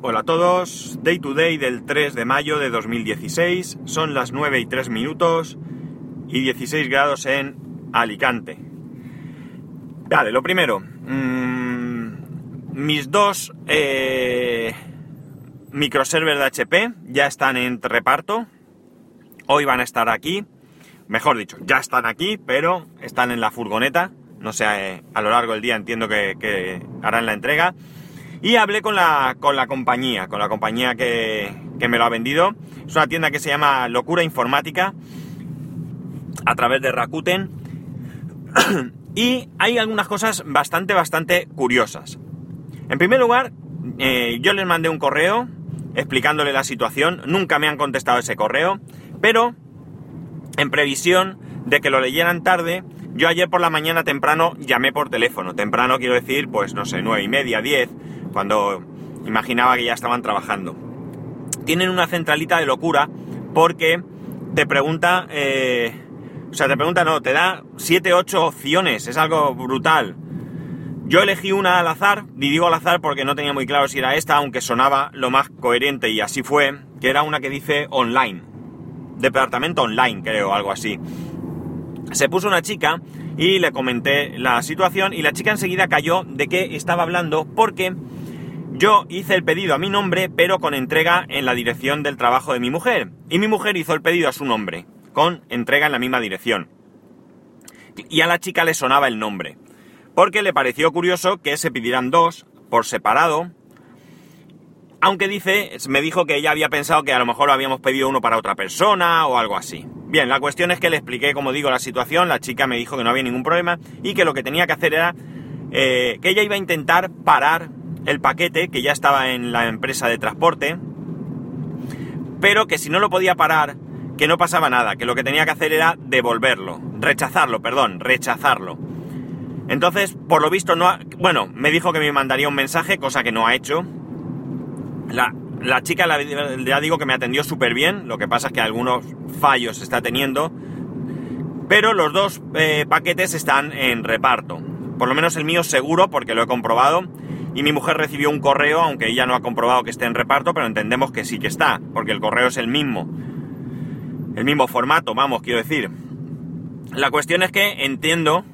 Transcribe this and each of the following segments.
Hola a todos, Day to Day del 3 de mayo de 2016, son las 9 y 3 minutos y 16 grados en Alicante. Vale, lo primero, mmm, mis dos eh, microservers de HP ya están en reparto, hoy van a estar aquí, mejor dicho, ya están aquí, pero están en la furgoneta, no sé, eh, a lo largo del día entiendo que harán la entrega. Y hablé con la, con la compañía, con la compañía que, que, me lo ha vendido. Es una tienda que se llama Locura Informática, a través de Rakuten. y hay algunas cosas bastante, bastante curiosas. En primer lugar, eh, yo les mandé un correo explicándole la situación. Nunca me han contestado ese correo, pero en previsión de que lo leyeran tarde, yo ayer por la mañana temprano llamé por teléfono. Temprano quiero decir, pues no sé, nueve y media, diez cuando imaginaba que ya estaban trabajando. Tienen una centralita de locura porque te pregunta, eh, o sea, te pregunta, no, te da 7, 8 opciones, es algo brutal. Yo elegí una al azar, y digo al azar porque no tenía muy claro si era esta, aunque sonaba lo más coherente y así fue, que era una que dice online. Departamento online, creo, algo así. Se puso una chica y le comenté la situación y la chica enseguida cayó de que estaba hablando porque yo hice el pedido a mi nombre, pero con entrega en la dirección del trabajo de mi mujer. Y mi mujer hizo el pedido a su nombre, con entrega en la misma dirección. Y a la chica le sonaba el nombre. Porque le pareció curioso que se pidieran dos por separado. Aunque dice, me dijo que ella había pensado que a lo mejor habíamos pedido uno para otra persona o algo así. Bien, la cuestión es que le expliqué, como digo, la situación. La chica me dijo que no había ningún problema y que lo que tenía que hacer era eh, que ella iba a intentar parar el paquete que ya estaba en la empresa de transporte, pero que si no lo podía parar, que no pasaba nada, que lo que tenía que hacer era devolverlo, rechazarlo, perdón, rechazarlo. Entonces, por lo visto, no ha, bueno, me dijo que me mandaría un mensaje, cosa que no ha hecho. La, la chica, la, ya digo que me atendió súper bien, lo que pasa es que algunos fallos está teniendo, pero los dos eh, paquetes están en reparto. Por lo menos el mío seguro, porque lo he comprobado y mi mujer recibió un correo, aunque ella no ha comprobado que esté en reparto, pero entendemos que sí que está, porque el correo es el mismo. El mismo formato, vamos, quiero decir. La cuestión es que entiendo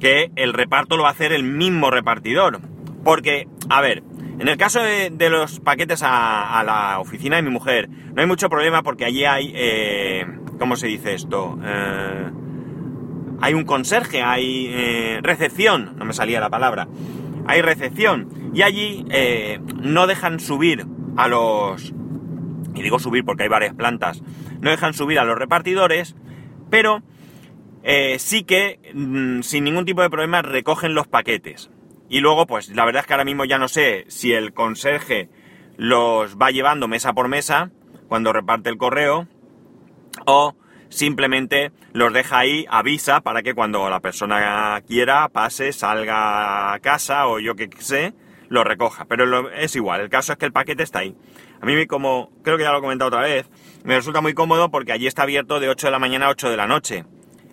que el reparto lo va a hacer el mismo repartidor. Porque, a ver, en el caso de, los paquetes a, a, la oficina de mi mujer, no hay mucho problema porque allí hay... Eh, ¿Cómo se dice esto? Eh, hay un conserje, hay eh, recepción, no me salía la palabra hay recepción y allí eh, no dejan subir a los... Y digo subir porque hay varias plantas. No dejan subir a los repartidores, pero eh, sí que mm, sin ningún tipo de problema recogen los paquetes. Y luego, pues la verdad es que ahora mismo ya no sé si el conserje los va llevando mesa por mesa cuando reparte el correo o simplemente los deja ahí, avisa para que cuando la persona quiera pase, salga a casa o yo que sé, lo recoja. Pero lo, es igual, el caso es que el paquete está ahí. A mí, como creo que ya lo he comentado otra vez, me resulta muy cómodo porque allí está abierto de 8 de la mañana a 8 de la noche.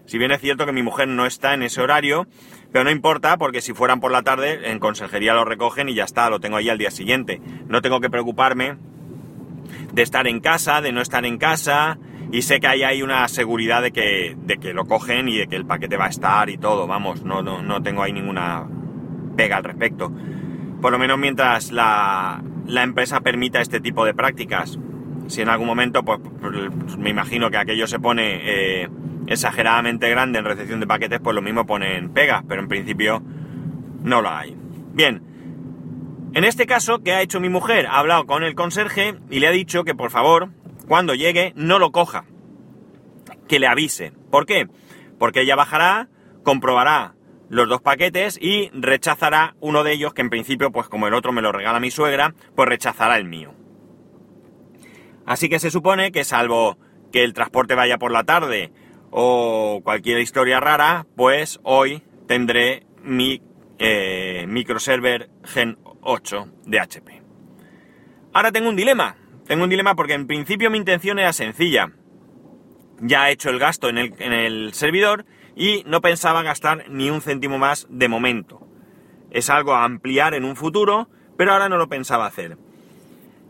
Si bien es cierto que mi mujer no está en ese horario, pero no importa porque si fueran por la tarde, en consejería lo recogen y ya está, lo tengo ahí al día siguiente. No tengo que preocuparme de estar en casa, de no estar en casa, y sé que ahí hay una seguridad de que, de que lo cogen y de que el paquete va a estar y todo, vamos, no, no, no tengo ahí ninguna pega al respecto. Por lo menos mientras la, la empresa permita este tipo de prácticas. Si en algún momento, pues, pues me imagino que aquello se pone eh, exageradamente grande en recepción de paquetes, pues lo mismo ponen pegas, pero en principio no lo hay. Bien, en este caso, ¿qué ha hecho mi mujer? Ha hablado con el conserje y le ha dicho que por favor cuando llegue no lo coja, que le avise. ¿Por qué? Porque ella bajará, comprobará los dos paquetes y rechazará uno de ellos, que en principio, pues como el otro me lo regala mi suegra, pues rechazará el mío. Así que se supone que salvo que el transporte vaya por la tarde o cualquier historia rara, pues hoy tendré mi eh, microserver Gen 8 de HP. Ahora tengo un dilema. Tengo un dilema porque en principio mi intención era sencilla. Ya he hecho el gasto en el, servidor y no pensaba gastar ni un céntimo más de momento. Es algo a ampliar en un futuro, pero ahora no lo pensaba hacer.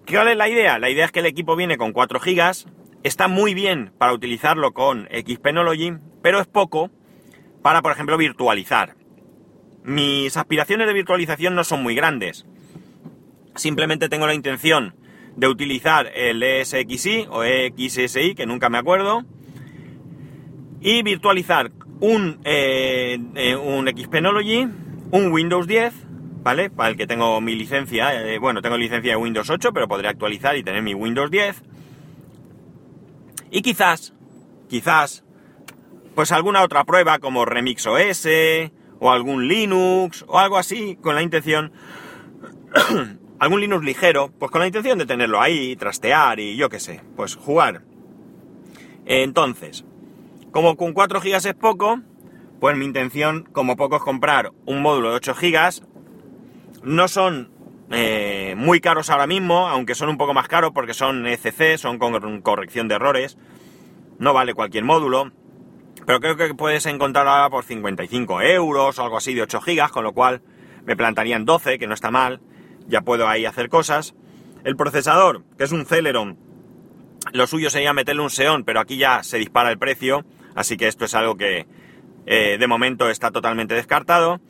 ¿Cuál es la idea? La idea es que el equipo viene con 4 GB, está muy bien para utilizarlo con Xpenology, pero es poco para, por ejemplo, virtualizar. Mis aspiraciones de virtualización no son muy grandes. Simplemente tengo la intención de utilizar el ESXi o EXSI, que nunca me acuerdo, y virtualizar un, eh, eh, un Xpenology, un Windows 10, ¿vale? Para el que tengo mi licencia, eh, bueno, tengo licencia de Windows 8, pero podré actualizar y tener mi Windows 10. Y quizás, quizás, pues alguna otra prueba como Remix OS o algún Linux o algo así con la intención, algún Linux ligero, pues con la intención de tenerlo ahí, trastear y yo qué sé, pues jugar. Entonces, como con 4 GB es poco, pues mi intención como poco es comprar un módulo de 8 GB. No son eh, muy caros ahora mismo, aunque son un poco más caros porque son ECC, son con corrección de errores. No vale cualquier módulo. Pero creo que puedes encontrar ahora por 55 euros o algo así de 8 GB, con lo cual me plantarían 12, que no está mal. Ya puedo ahí hacer cosas. El procesador, que es un Celeron, lo suyo sería meterle un Xeon, pero aquí ya se dispara el precio Así que esto es algo que eh, de momento está totalmente descartado.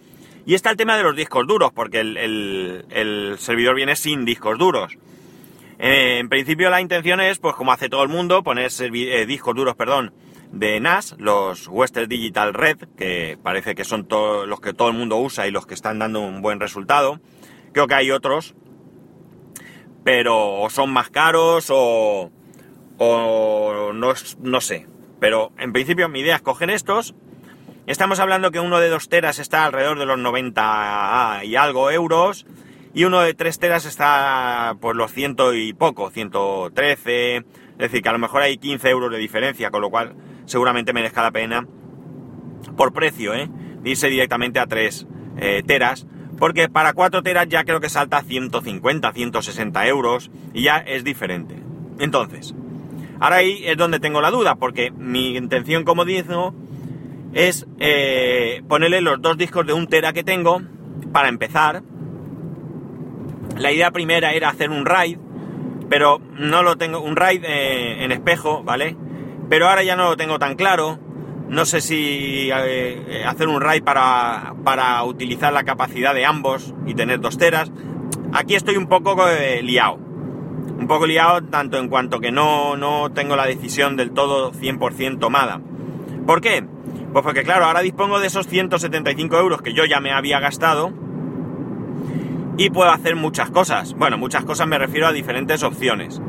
Y está el tema de los discos duros, porque el, servidor viene sin discos duros. Eh, en principio la intención es, pues como hace todo el mundo, poner eh, discos duros, perdón, de NAS, los Western Digital Red, que parece que son los que todo el mundo usa y los que están dando un buen resultado. Creo que hay otros, pero son más caros o, o no, no sé. Pero en principio mi idea es coger estos. Estamos hablando que uno de 2 teras está alrededor de los 90 y algo euros. Y uno de 3 teras está por los ciento y poco, 113. Es decir, que a lo mejor hay 15 euros de diferencia, con lo cual seguramente merezca la pena por precio, ¿eh? Irse directamente a 3 eh, teras. Porque para 4 teras ya creo que salta a 150, 160 euros y ya es diferente. Entonces, Ahora ahí es donde tengo la duda, porque mi intención, como digo, es eh, ponerle los dos discos de un tera que tengo para empezar. La idea primera era hacer un RAID, pero no lo tengo, un RAID eh, en espejo, ¿vale? Pero ahora ya no lo tengo tan claro. No sé si eh, hacer un RAID para, para utilizar la capacidad de ambos y tener dos teras. Aquí estoy un poco liado un poco liado tanto en cuanto que no, no tengo la decisión del todo 100% tomada. ¿Por qué? Pues porque claro, ahora dispongo de esos 175 euros que yo ya me había gastado y puedo hacer muchas cosas. Bueno, muchas cosas me refiero a diferentes opciones.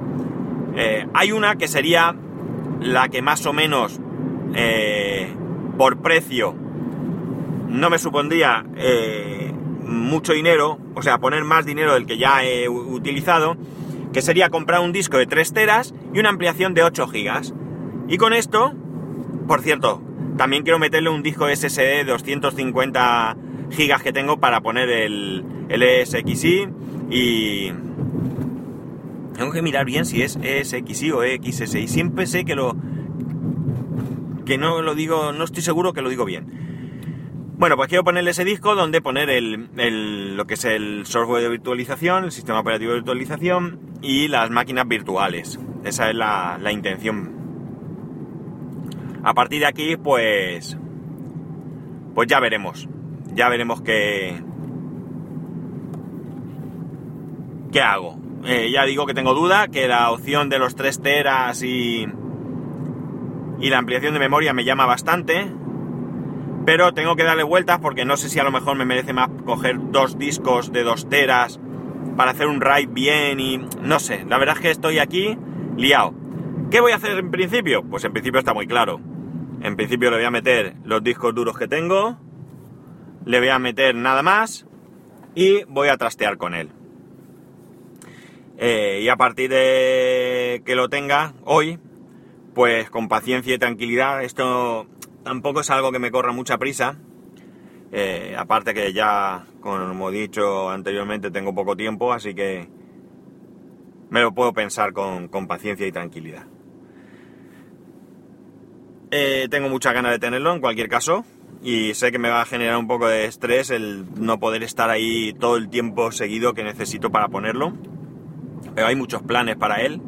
Eh, hay una que sería la que más o menos eh, por precio no me supondría eh, mucho dinero, o sea, poner más dinero del que ya he utilizado, que sería comprar un disco de 3 teras y una ampliación de 8 gigas. Y con esto, por cierto, también quiero meterle un disco SSD de 250 gigas que tengo para poner el, el ESXi y... Tengo que mirar bien si es ESXi o EXSI. Siempre sé que lo... que no lo digo, no estoy seguro que lo digo bien. Bueno, pues quiero ponerle ese disco donde poner el, lo que es el software de virtualización, el sistema operativo de virtualización y las máquinas virtuales. Esa es la, la intención. A partir de aquí, pues, pues ya veremos. Ya veremos qué, qué hago. Eh, ya digo que tengo duda, que la opción de los 3 teras y, y la ampliación de memoria me llama bastante pero tengo que darle vueltas porque no sé si a lo mejor me merece más coger dos discos de dos teras para hacer un RAID bien y no sé, la verdad es que estoy aquí liado. ¿Qué voy a hacer en principio? Pues en principio está muy claro. En principio le voy a meter los discos duros que tengo, le voy a meter nada más y voy a trastear con él. Eh, y a partir de que lo tenga hoy, pues con paciencia y tranquilidad, esto tampoco es algo que me corra mucha prisa. Eh, aparte que ya, como he dicho anteriormente, tengo poco tiempo, así que me lo puedo pensar con, paciencia y tranquilidad. Eh, tengo mucha ganas de tenerlo en cualquier caso y sé que me va a generar un poco de estrés el no poder estar ahí todo el tiempo seguido que necesito para ponerlo. pero hay muchos planes para él.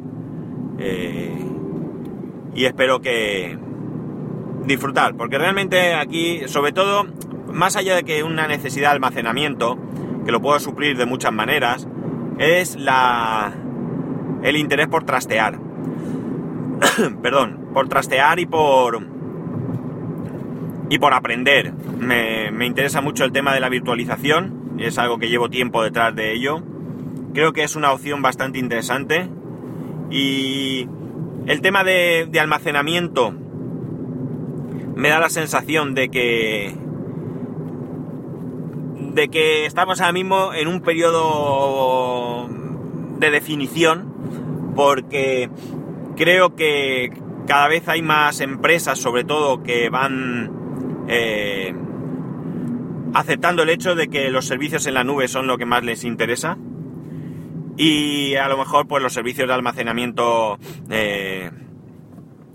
Eh, y espero que disfrutar, porque realmente aquí, sobre todo, más allá de que una necesidad de almacenamiento, que lo puedo suplir de muchas maneras, es la el interés por trastear. Perdón, por trastear y por y por aprender. Me, me interesa mucho el tema de la virtualización, es algo que llevo tiempo detrás de ello. Creo que es una opción bastante interesante y el tema de, de almacenamiento me da la sensación de que de que estamos ahora mismo en un periodo de definición porque creo que cada vez hay más empresas sobre todo que van eh, aceptando el hecho de que los servicios en la nube son lo que más les interesa y a lo mejor pues los servicios de almacenamiento eh,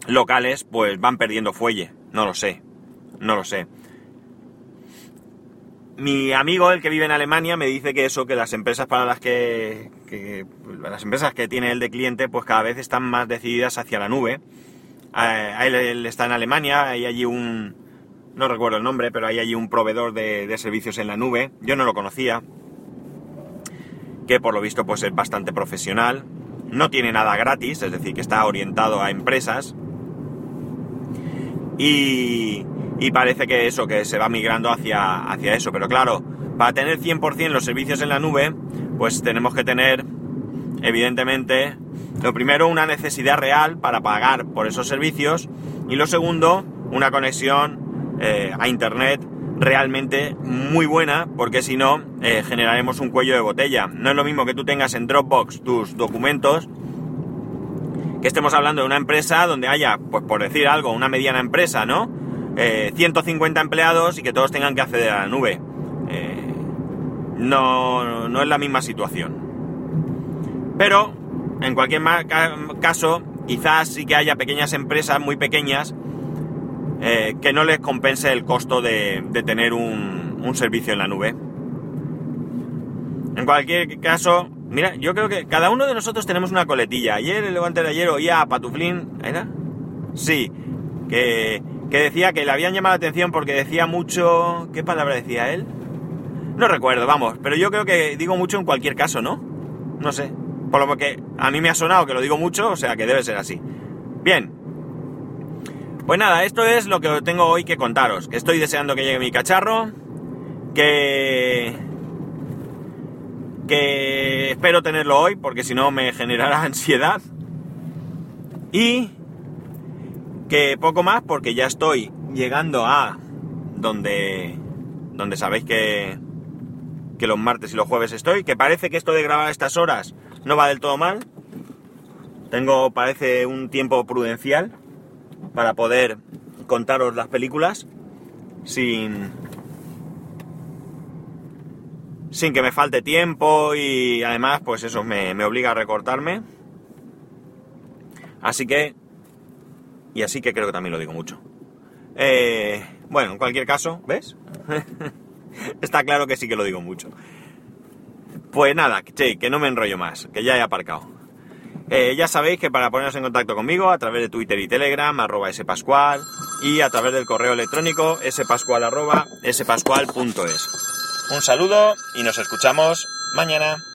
locales pues van perdiendo fuelle no lo sé no lo sé mi amigo, el que vive en Alemania, me dice que eso, que las empresas para las que, las empresas que tiene él de cliente, pues cada vez están más decididas hacia la nube. A él, está en Alemania, hay allí un, no recuerdo el nombre, pero hay allí un proveedor de, servicios en la nube. Yo no lo conocía, que por lo visto pues es bastante profesional. No tiene nada gratis, es decir, que está orientado a empresas. Y, parece que eso, que se va migrando hacia, hacia eso. Pero claro, para tener 100% los servicios en la nube, pues tenemos que tener, evidentemente, lo primero, una necesidad real para pagar por esos servicios y lo segundo, una conexión eh, a Internet realmente muy buena, porque si no, eh, generaremos un cuello de botella. No es lo mismo que tú tengas en Dropbox tus documentos, que estemos hablando de una empresa donde haya, pues por decir algo, una mediana empresa, ¿no? 150 eh, empleados y que todos tengan que acceder a la nube. Eh, no, no es la misma situación. Pero, en cualquier caso, quizás sí que haya pequeñas empresas muy pequeñas eh, que no les compense el costo de, tener un, un, servicio en la nube. En cualquier caso, mira, yo creo que cada uno de nosotros tenemos una coletilla. Ayer, el levante de ayer, oía a Patuflín, ¿era? Sí, que que decía que le habían llamado la atención porque decía mucho... ¿Qué palabra decía él? No recuerdo, vamos, pero yo creo que digo mucho en cualquier caso, ¿no? No sé. Por lo que a mí me ha sonado que lo digo mucho, o sea que debe ser así. Bien. Pues nada, esto es lo que tengo hoy que contaros. Que estoy deseando que llegue mi cacharro. Que... Que espero tenerlo hoy porque si no me generará ansiedad. Y que poco más porque ya estoy llegando a donde, donde sabéis que, que los martes y los jueves estoy, que parece que esto de grabar a estas horas no va del todo mal. Tengo, parece, un tiempo prudencial para poder contaros las películas sin, sin que me falte tiempo y además, pues eso me, me obliga a recortarme. Así que y así que creo que también lo digo mucho. Eh, bueno, en cualquier caso, ¿ves? Está claro que sí que lo digo mucho. Pues nada, che, que no me enrollo más, que ya he aparcado. Eh, ya sabéis que para poneros en contacto conmigo a través de Twitter y Telegram, arroba spascual, y a través del correo electrónico spascual arroba spascual.es. Un saludo y nos escuchamos mañana.